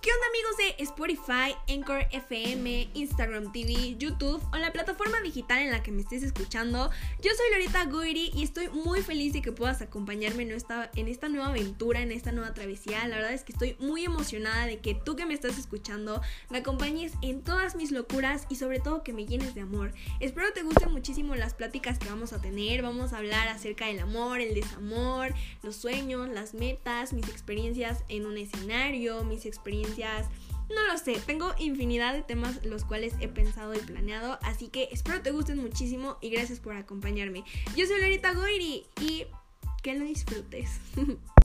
¿Qué onda amigos de Spotify, Anchor FM, Instagram TV, YouTube o la plataforma digital en la que me estés escuchando? Yo soy Lorita Guiri y estoy muy feliz de que puedas acompañarme en esta, en esta nueva aventura, en esta nueva travesía. La verdad es que estoy muy emocionada de que tú que me estás escuchando me acompañes en todas mis locuras y sobre todo que me llenes de amor. Espero te gusten muchísimo las pláticas que vamos a tener. Vamos a hablar acerca del amor, el desamor, los sueños, las metas, mis experiencias en un escenario, mis experiencias no lo sé, tengo infinidad de temas los cuales he pensado y planeado, así que espero te gusten muchísimo y gracias por acompañarme. Yo soy Lorita Goiri y que lo disfrutes.